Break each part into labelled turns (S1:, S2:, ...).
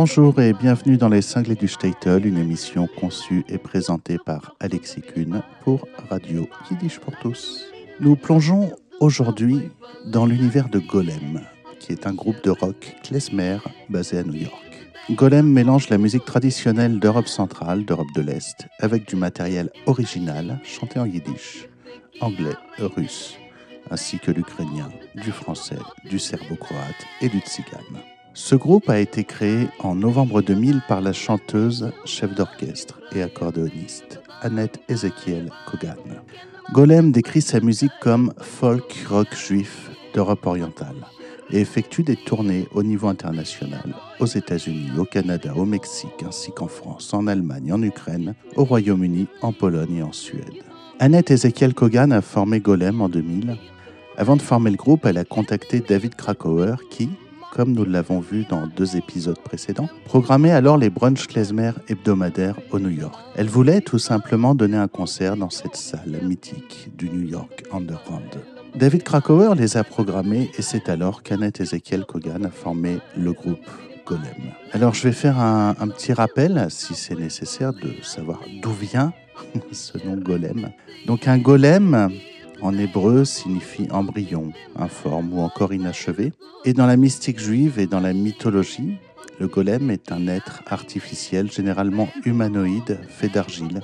S1: Bonjour et bienvenue dans Les Cinglés du Statel, une émission conçue et présentée par Alexis Kuhn pour Radio Yiddish pour tous. Nous plongeons aujourd'hui dans l'univers de Golem, qui est un groupe de rock klezmer basé à New York. Golem mélange la musique traditionnelle d'Europe centrale, d'Europe de l'Est, avec du matériel original chanté en yiddish, anglais, russe, ainsi que l'ukrainien, du français, du serbo-croate et du tsigane. Ce groupe a été créé en novembre 2000 par la chanteuse, chef d'orchestre et accordéoniste Annette Ezekiel Kogan. Golem décrit sa musique comme folk rock juif d'Europe orientale et effectue des tournées au niveau international, aux États-Unis, au Canada, au Mexique, ainsi qu'en France, en Allemagne, en Ukraine, au Royaume-Uni, en Pologne et en Suède. Annette Ezekiel Kogan a formé Golem en 2000. Avant de former le groupe, elle a contacté David Krakauer qui, comme nous l'avons vu dans deux épisodes précédents, programmait alors les brunch klezmer hebdomadaires au New York. Elle voulait tout simplement donner un concert dans cette salle mythique du New York Underground. David Krakauer les a programmés et c'est alors qu'Annette Ezekiel Kogan a formé le groupe Golem. Alors je vais faire un, un petit rappel, si c'est nécessaire, de savoir d'où vient ce nom Golem. Donc un golem, en hébreu signifie embryon, informe ou encore inachevé. Et dans la mystique juive et dans la mythologie, le golem est un être artificiel, généralement humanoïde, fait d'argile,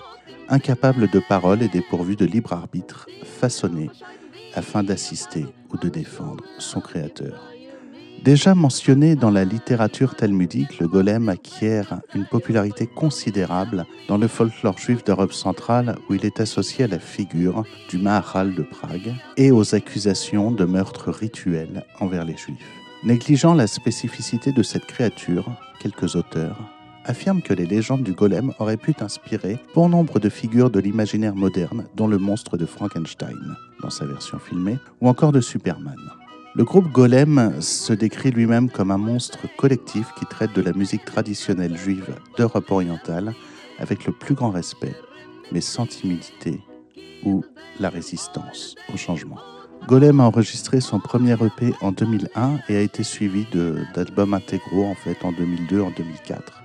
S1: incapable de parole et dépourvu de libre arbitre, façonné afin d'assister ou de défendre son créateur. Déjà mentionné dans la littérature talmudique, le golem acquiert une popularité considérable dans le folklore juif d'Europe centrale où il est associé à la figure du Maharal de Prague et aux accusations de meurtre rituel envers les juifs. Négligeant la spécificité de cette créature, quelques auteurs affirment que les légendes du golem auraient pu inspirer bon nombre de figures de l'imaginaire moderne, dont le monstre de Frankenstein, dans sa version filmée, ou encore de Superman. Le groupe Golem se décrit lui-même comme un monstre collectif qui traite de la musique traditionnelle juive d'Europe orientale avec le plus grand respect, mais sans timidité ou la résistance au changement. Golem a enregistré son premier EP en 2001 et a été suivi d'albums intégraux en fait en 2002 en 2004.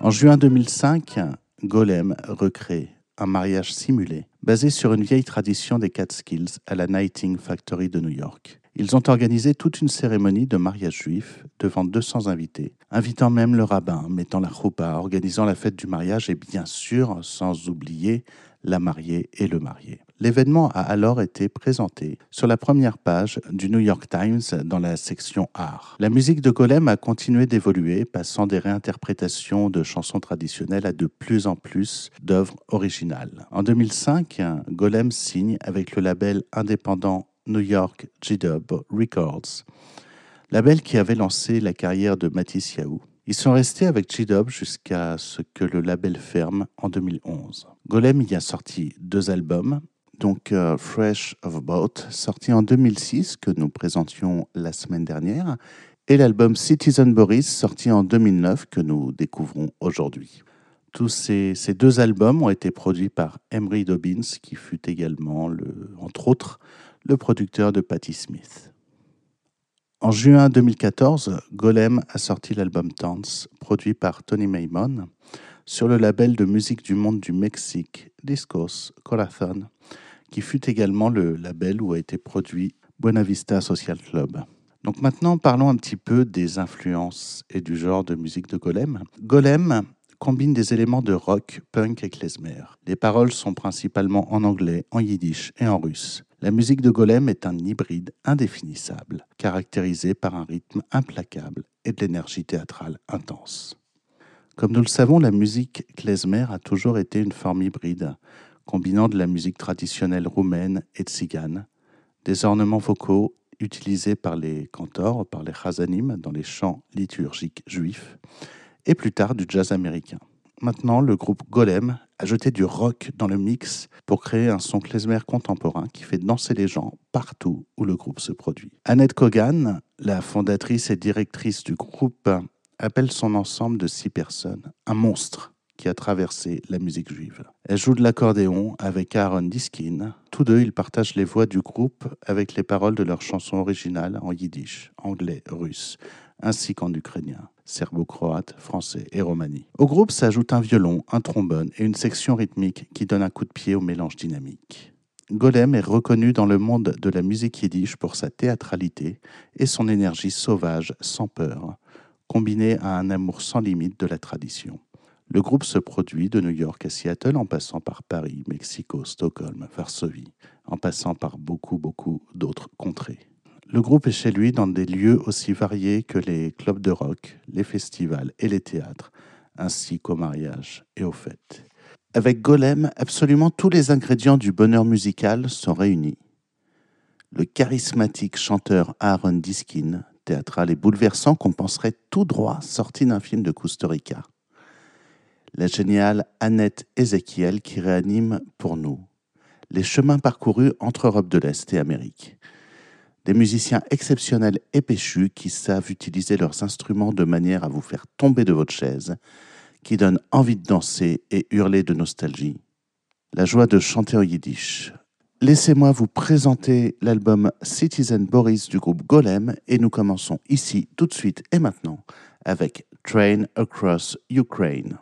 S1: En juin 2005, Golem recrée un mariage simulé basé sur une vieille tradition des Catskills à la Nighting Factory de New York. Ils ont organisé toute une cérémonie de mariage juif devant 200 invités, invitant même le rabbin, mettant la choupa, organisant la fête du mariage et bien sûr, sans oublier la mariée et le marié. L'événement a alors été présenté sur la première page du New York Times dans la section art. La musique de Golem a continué d'évoluer, passant des réinterprétations de chansons traditionnelles à de plus en plus d'œuvres originales. En 2005, Golem signe avec le label indépendant New York G-Dub Records, label qui avait lancé la carrière de Matisse Yahoo. Ils sont restés avec G-Dub jusqu'à ce que le label ferme en 2011. Golem y a sorti deux albums, donc euh, Fresh of Boat, sorti en 2006, que nous présentions la semaine dernière, et l'album Citizen Boris, sorti en 2009, que nous découvrons aujourd'hui. Tous ces, deux albums ont été produits par Emery Dobbins, qui fut également, le, entre autres, le producteur de Patti Smith. En juin 2014, Golem a sorti l'album Dance, produit par Tony Maimon, sur le label de musique du monde du Mexique, Discos Corazon, qui fut également le label où a été produit Buena Vista Social Club. Donc maintenant, parlons un petit peu des influences et du genre de musique de Golem. Golem combine des éléments de rock, punk et klezmer. Les paroles sont principalement en anglais, en yiddish et en russe. La musique de Golem est un hybride indéfinissable, caractérisé par un rythme implacable et de l'énergie théâtrale intense. Comme nous le savons, la musique klezmer a toujours été une forme hybride, combinant de la musique traditionnelle roumaine et tzigane, des ornements vocaux utilisés par les cantors, par les chazanim dans les chants liturgiques juifs, et plus tard du jazz américain. Maintenant, le groupe Golem a jeté du rock dans le mix pour créer un son klezmer contemporain qui fait danser les gens partout où le groupe se produit. Annette Kogan, la fondatrice et directrice du groupe, appelle son ensemble de six personnes un monstre qui a traversé la musique juive. Elle joue de l'accordéon avec Aaron Diskin. Tous deux, ils partagent les voix du groupe avec les paroles de leurs chansons originales en yiddish, anglais, russe, ainsi qu'en ukrainien, serbo-croate, français et romani. Au groupe s'ajoute un violon, un trombone et une section rythmique qui donne un coup de pied au mélange dynamique. Golem est reconnu dans le monde de la musique yiddish pour sa théâtralité et son énergie sauvage, sans peur, combinée à un amour sans limite de la tradition. Le groupe se produit de New York à Seattle en passant par Paris, Mexico, Stockholm, Varsovie, en passant par beaucoup, beaucoup d'autres contrées. Le groupe est chez lui dans des lieux aussi variés que les clubs de rock, les festivals et les théâtres, ainsi qu'aux mariages et aux fêtes. Avec Golem, absolument tous les ingrédients du bonheur musical sont réunis. Le charismatique chanteur Aaron Diskin, théâtral et bouleversant qu'on penserait tout droit sorti d'un film de Costa Rica. La géniale Annette Ezekiel qui réanime pour nous les chemins parcourus entre Europe de l'Est et Amérique. Des musiciens exceptionnels et péchus qui savent utiliser leurs instruments de manière à vous faire tomber de votre chaise qui donne envie de danser et hurler de nostalgie. La joie de chanter au yiddish. Laissez-moi vous présenter l'album Citizen Boris du groupe Golem et nous commençons ici tout de suite et maintenant avec Train Across Ukraine.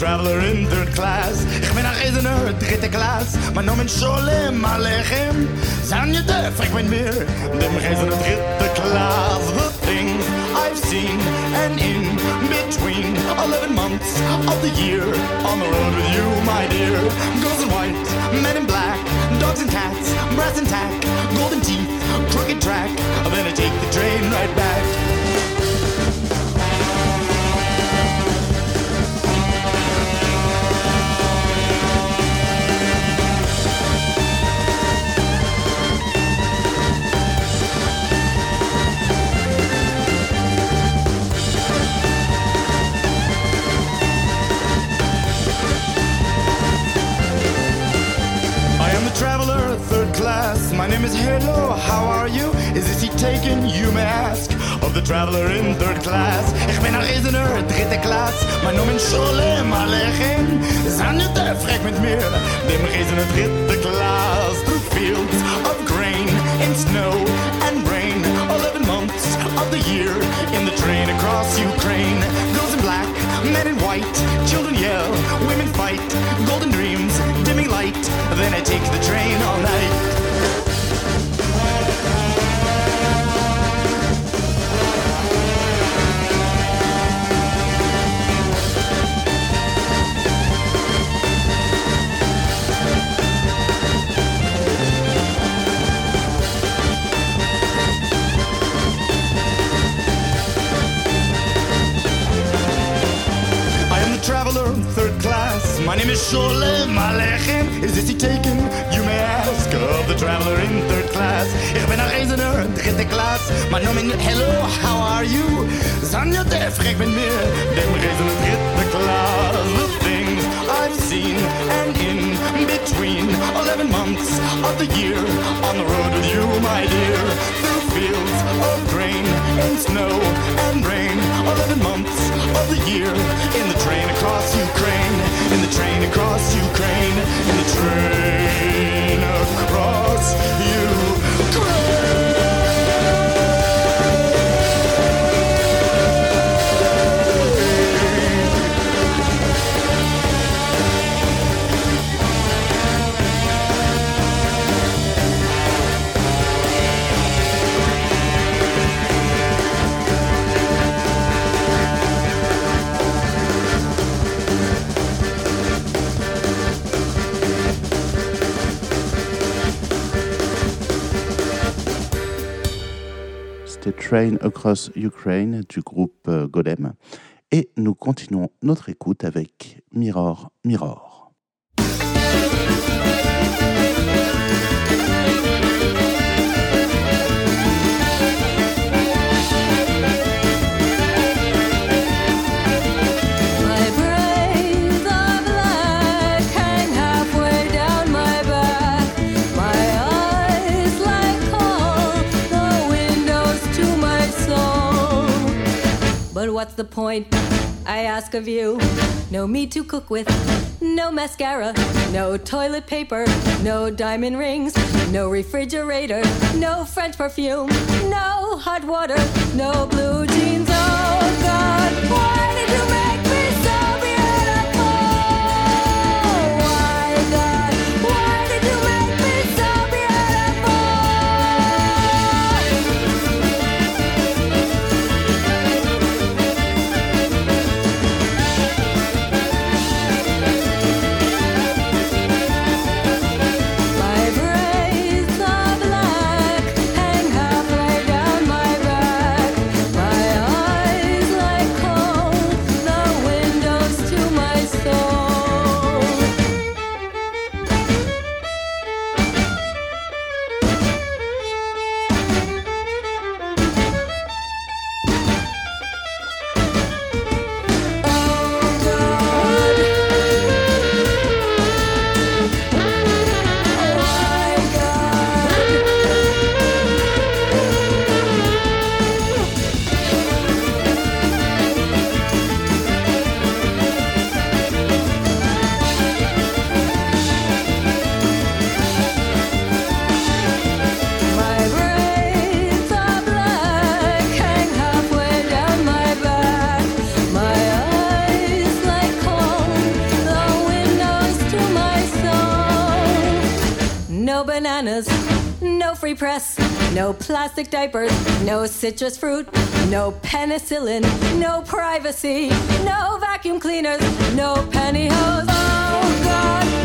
S2: Traveler in third class. Ik ben een reiziger, dritte klas. Mijn naam is Sholem Aleichem. Zijn je de frequent meer? Dem reiziger, dritte klas. The things I've seen and in between 11 months of the year. On the road with you, my dear. Girls in white, men in black. Dogs and cats, brass and tack. Golden teeth, crooked track. Then I take the train right back. Traveler in third class? Ich bin ein Reisender, dritte Klasse, mein Name ist Sholem Aleichem. Zijn je te frek met mir, dem Reisender dritte Klasse? Through fields of grain, in snow and rain, eleven months of the year, in the train across Ukraine. Girls in black, men in white, children yell, women fight, golden dreams, dimming light, then I take the train all night. My name is Sholem Aleichem. Is this he taken? You may ask of the traveler in third class. Ich bin ein Reisender, dritte Klasse. Mein Name Hello, how are you? Sanja Def, frag mit mir, dem Reisender dritte Klasse. The things I've seen and in between 11 months of the year on the road with you, my dear. Through fields of grain and snow and rain. 11 months of the year Train Across Ukraine
S1: du groupe euh, Golem. Et nous continuons notre écoute avec Mirror Mirror.
S3: But what's the point? I ask of you. No meat to cook with, no mascara, no toilet paper, no diamond rings, no refrigerator, no French perfume, no hot water, no blue No plastic diapers, no citrus fruit, no penicillin, no privacy, no vacuum cleaners, no pantyhose. Oh, God.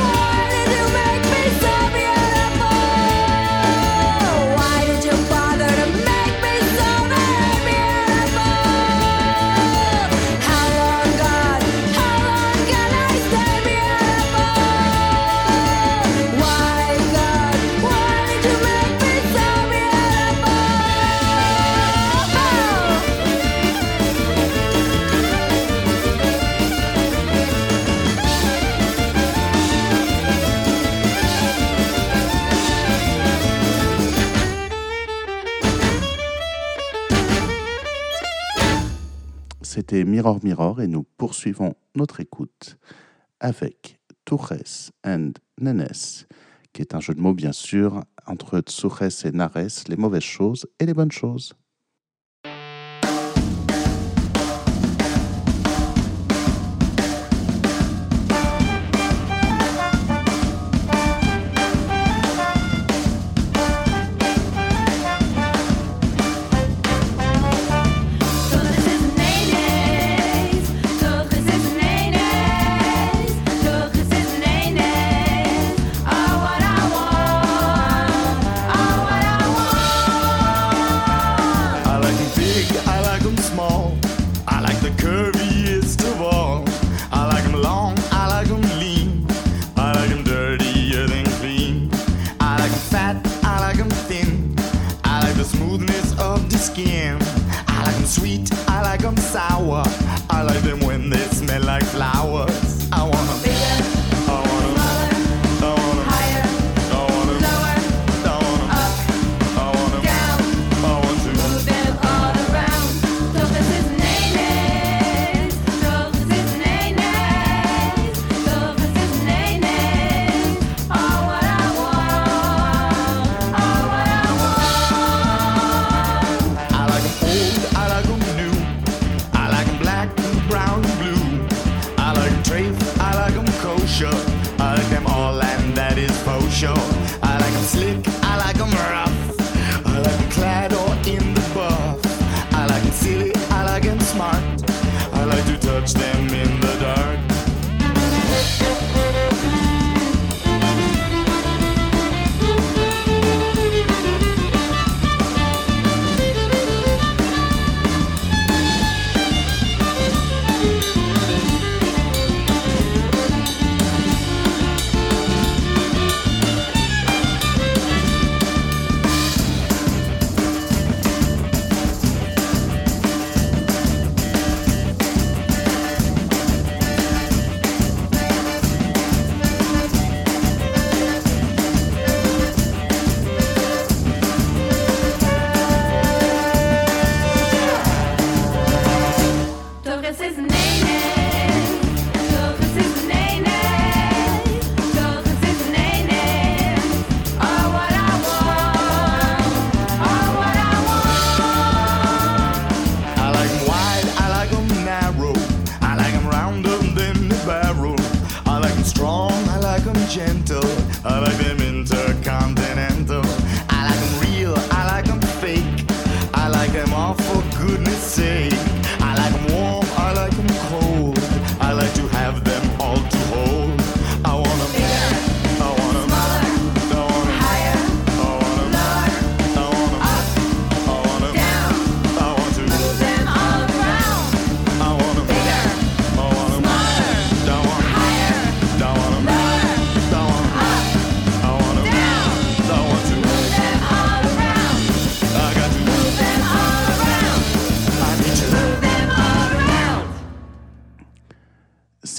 S2: c'était Mirror Mirror et nous poursuivons notre écoute avec Toures and Nenes, qui est un jeu de mots bien sûr entre Tsures et Nares, les mauvaises choses et les bonnes choses.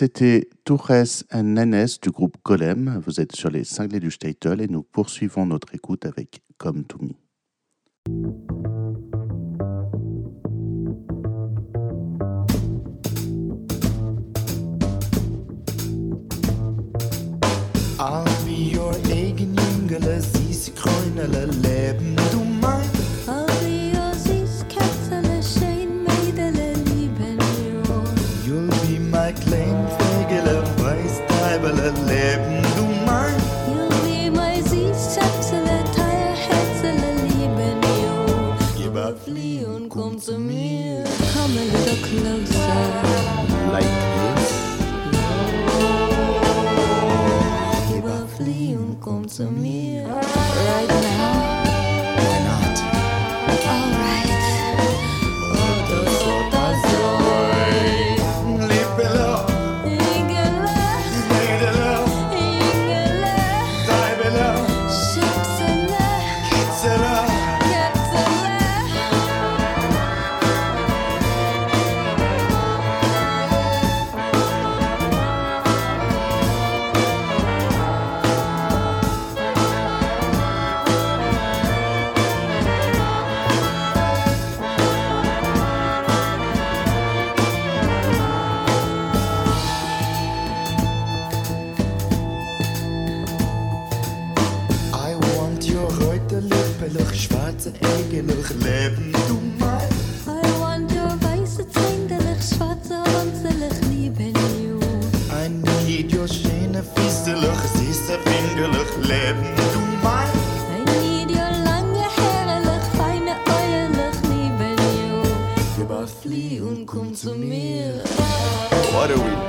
S1: C'était Torres and Nenes du groupe Golem. Vous êtes sur les cinglés du Statel et nous poursuivons notre écoute avec Come to Me.
S2: leben du mein.
S4: Ein dir lange herrlich, feine euerlich, liebe Leo.
S2: Gib auf
S4: Flieh und komm zu mir.
S2: What are we?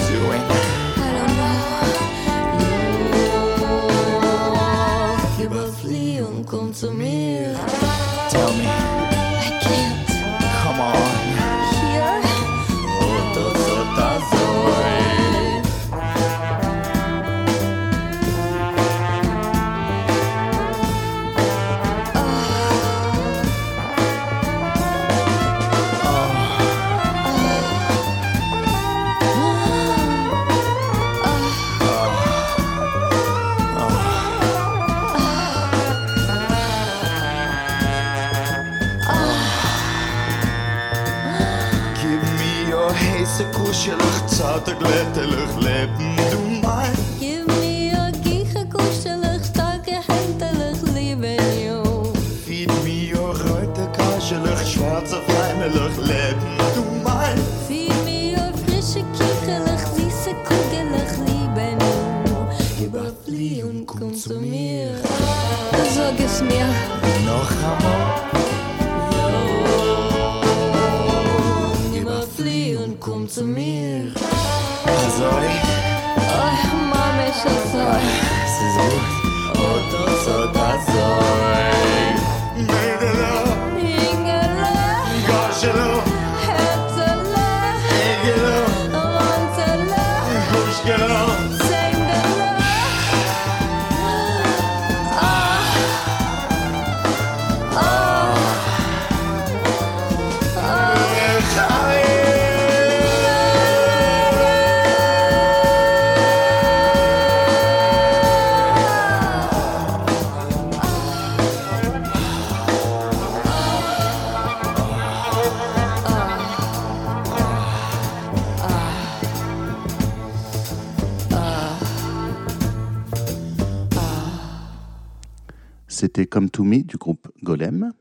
S1: C'était Come To Me du groupe Golem.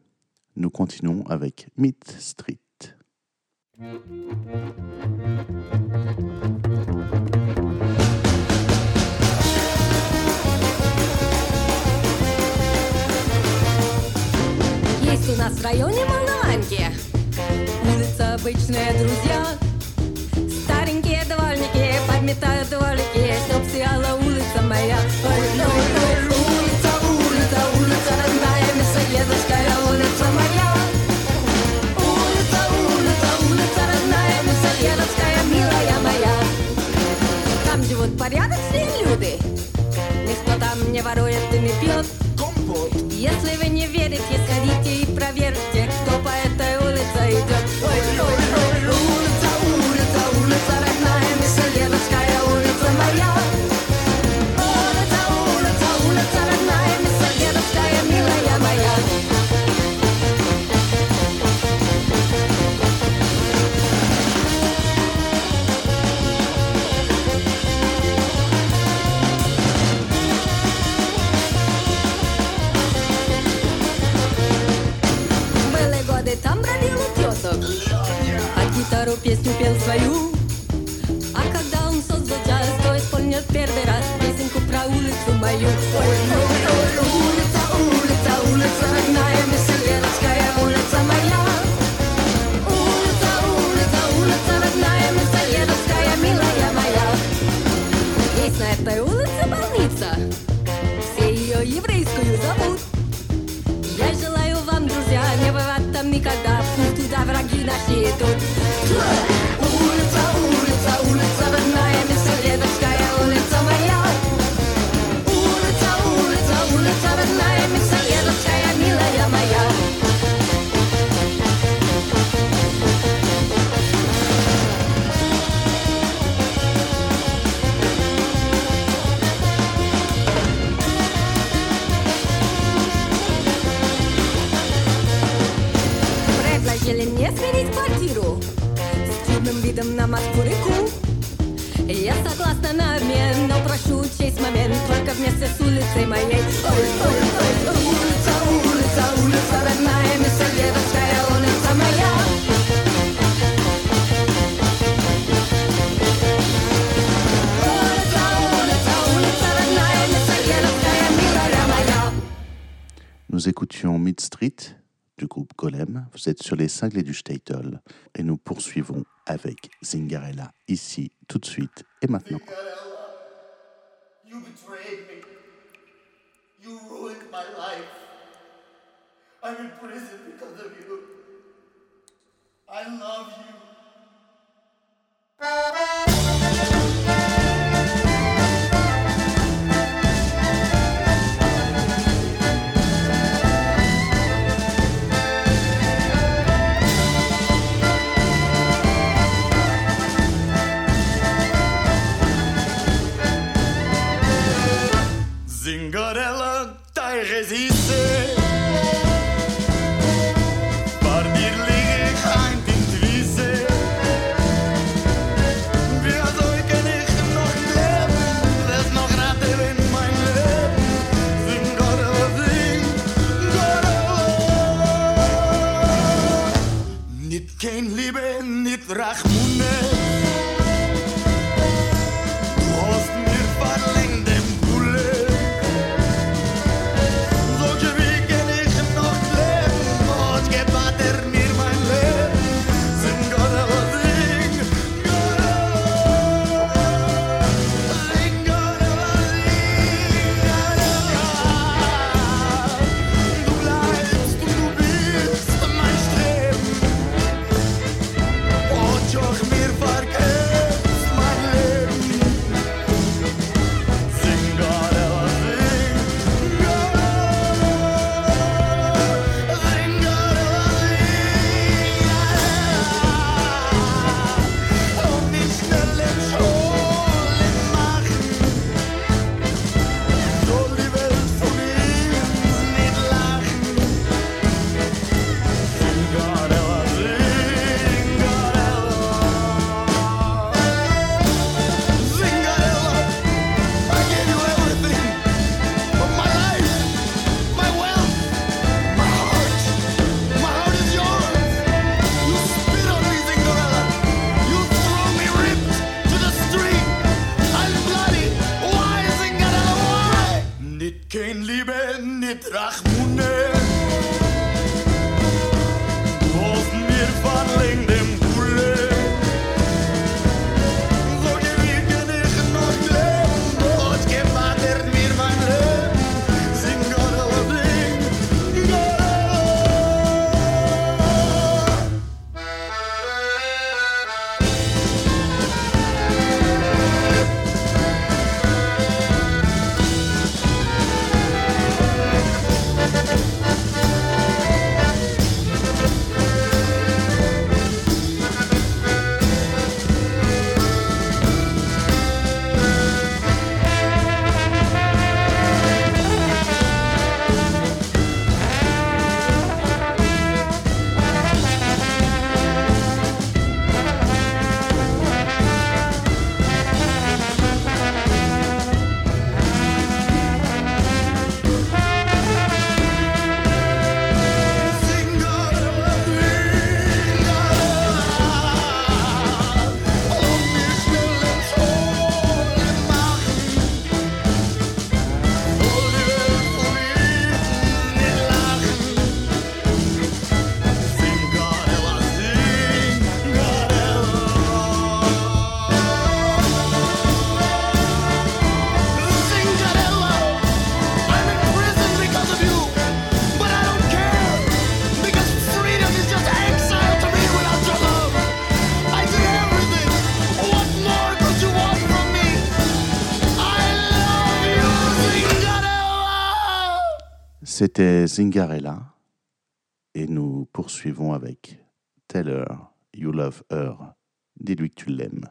S1: Nous continuons avec Meat Street.
S3: Есть у нас в районе Мангаланки Улица обычная, друзья Старенькие дворники подметают дворики Чтоб сияла улица моя Ой, ой, ой, ой. Если мне сменить квартиру. С чудным видом на Москву реку. Я согласна на обмен, но прошу учесть момент. Только вместе с улицей моей. Ой, ой, ой, улица, улица, улица родная Мясоедовская улица моя.
S1: Nous écoutions Mid Street. du groupe Golem. Vous êtes sur les cinglés du Statel et nous poursuivons avec Zingarella ici, tout de suite et maintenant.
S2: I love you. δεν C'était Zingarella et nous poursuivons avec Tell Her You Love Her. Dis-lui que tu l'aimes.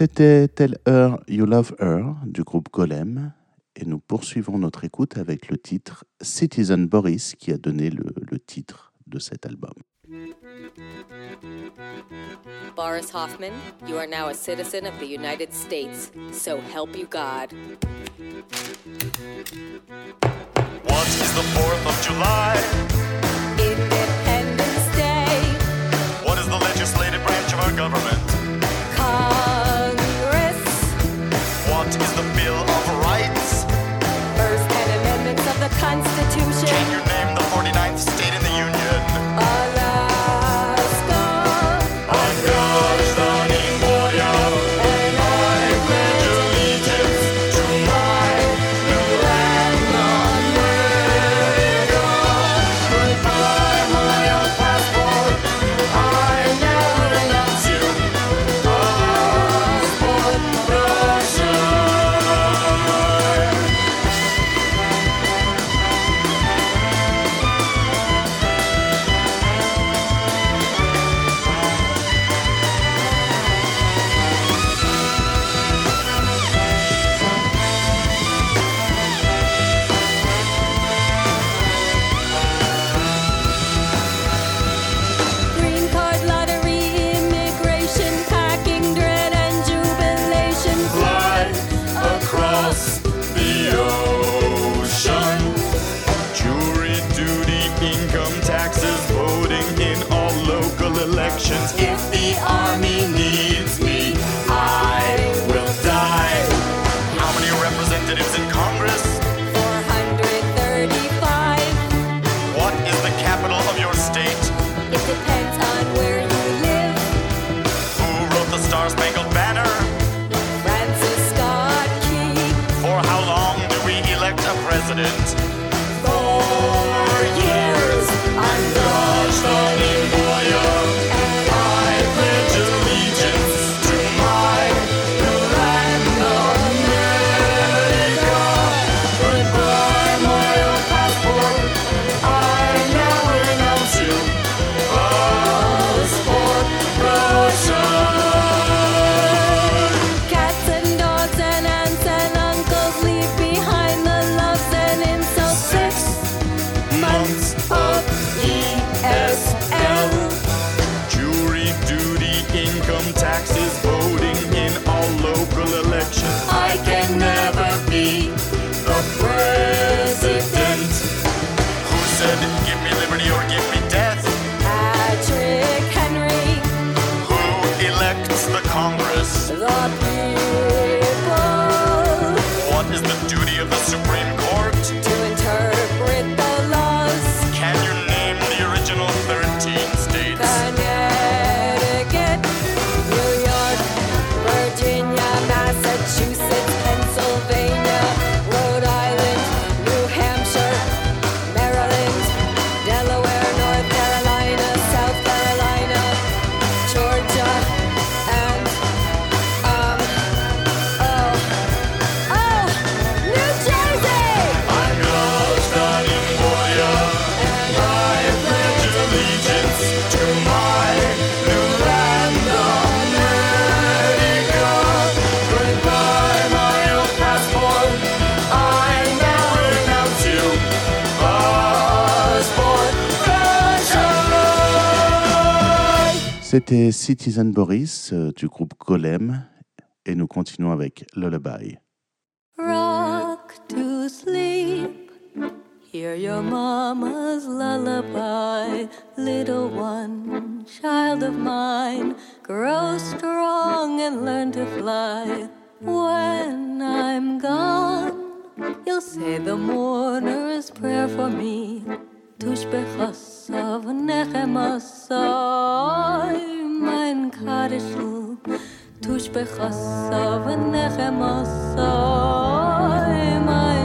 S2: C'était Tell Her You Love Her du groupe Golem et nous poursuivons notre écoute avec le titre Citizen Boris qui a donné le, le titre de cet album.
S5: Boris Hoffman, you are now a citizen of the United States, so help you God.
S3: What is the 4th of July?
S6: Independence Day.
S3: What is the legislative branch of our government?
S2: change your Give me liberty or give me death.
S1: C'était Citizen Boris euh, du groupe Golem et nous continuons avec Lullaby.
S3: Rock to sleep, hear your mama's lullaby, little one, child of mine, grow strong and learn to fly. When I'm gone, you'll say the mourner's prayer for me. توش به بخواسا و نخماسا من کارش رو. توش بخواسا و نخماسا من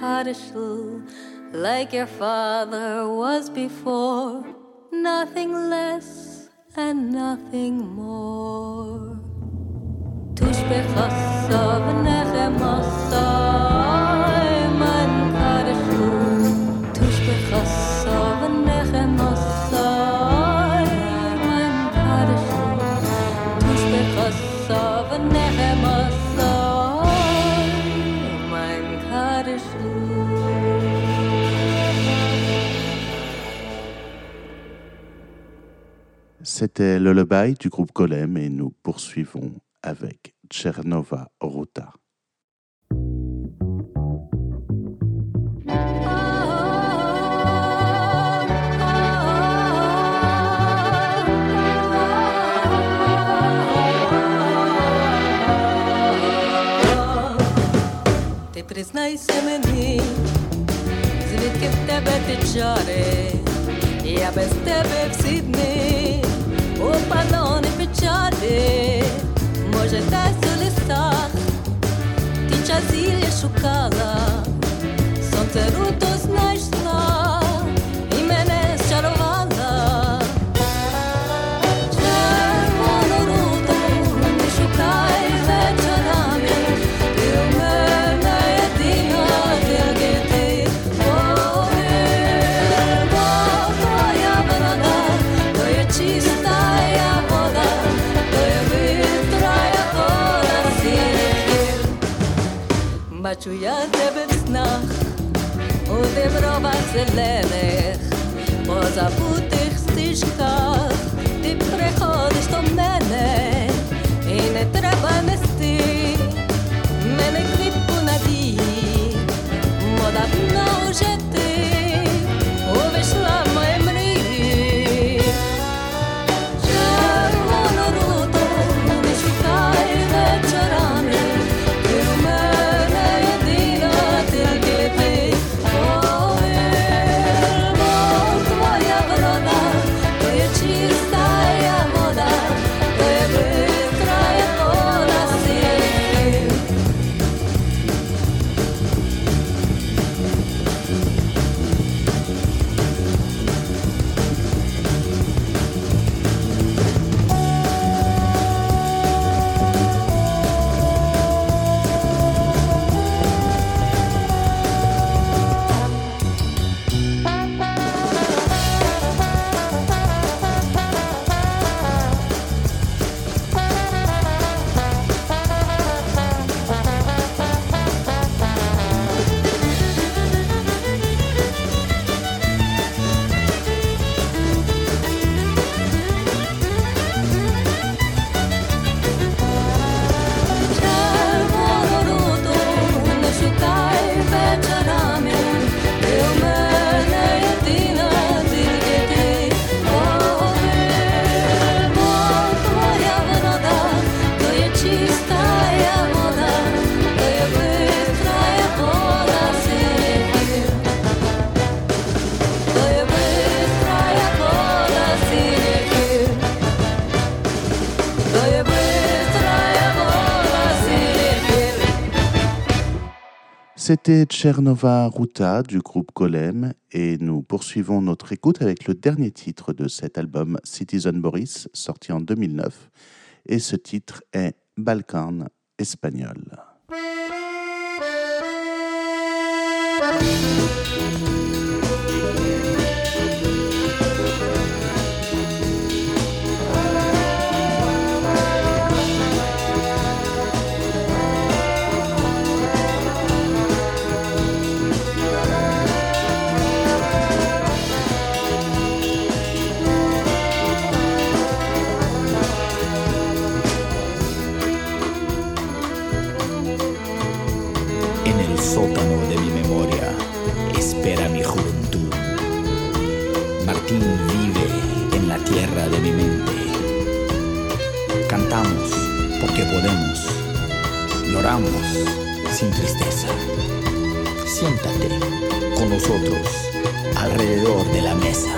S3: cottageful, like your father was before, nothing less and nothing more. Tushbechasa v'nechemasa.
S1: C'était le Lullaby du groupe Golem et nous poursuivons avec Tchernova Ruta.
S3: Te признайся мені, звідки в тебе ті чари, я без тебе всі дні, у панони печалі, може, десь у лісах, ти чазілля шукала, сонце руто знайшла, Бачу я тебе в снах, у дебровах зелених, по забутих стежках, ти приходиш до мене, і не треба нести мене квітку надії, бо давно вже
S1: C'était Tchernova Ruta du groupe Golem et nous poursuivons notre écoute avec le dernier titre de cet album Citizen Boris sorti en 2009 et ce titre est Balkan espagnol.
S2: Cantamos porque podemos. Lloramos sin tristeza. Siéntate con nosotros alrededor de la mesa.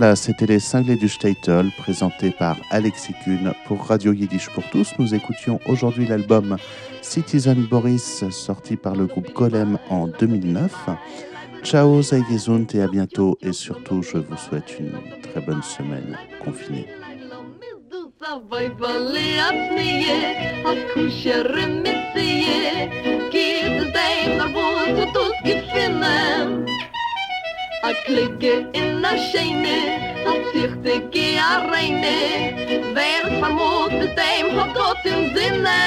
S1: Voilà, c'était les cinglés du Statel présentés par Alexis Kuhn pour Radio Yiddish pour tous. Nous écoutions aujourd'hui l'album Citizen Boris sorti par le groupe Golem en 2009. Ciao, Zaygezunt et à bientôt et surtout je vous souhaite une très bonne semaine confinée.
S7: Klikke in a scheine, a zichte ge a reine, wer vermut mit dem hat Gott im Sinne.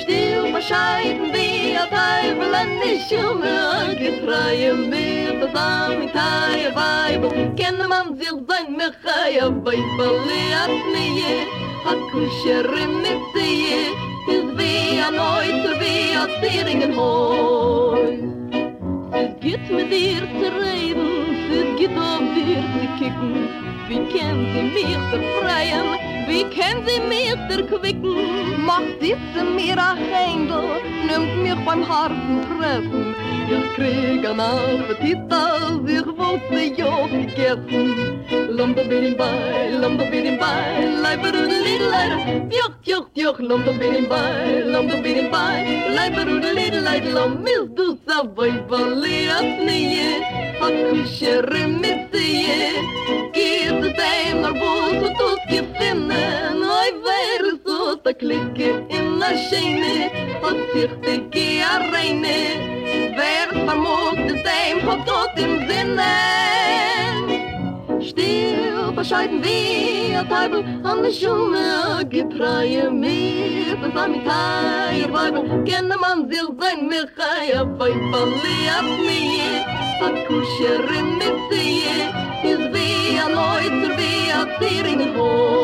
S7: Still bescheiden wie a Teufel an die Schumme, getreue mir das Amitaie Weibel, kenne man sich sein Mechaia Weibel, liat nie, a kusher mit sie, is wie a Neuter, wie a Zieringen Heu. Es geht mit dir zu reden, es geht auf dir zu kicken. Wie kennt sie mich befreien, wie kennt sie mich erquicken? Macht diese mir a Händel, nimmt mich beim harten Treffen. Ich krieg an Appetit, als ich wollte ja gegessen. Lomba bin im Bei, lomba bin im Bei, leiber und lidler. Joch, joch, joch, lomba bin im Bei, lomba bin im Bei, leiber und lidler. Lom, mis du sa voi vali Hockmischer mitzie, geht es ein nach Bus und tut gefinnen, oi wer es so, da klicke in der Scheine, hat sich die Gia reine, wer vermut es ein, tot im Sinne, still scheiden wie a Teibel an der Schumme gepreie mir was am Teir Weibel. Kenne man sich sein mir chai a Weibeli ab mir. A Kuscherin mit sie Ist wie a Neuzer wie a Tier in den Hohen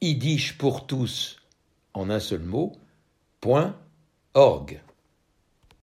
S8: www.yiddishpourtous www.yiddish www.yiddishpourtous en un seul mot, point org.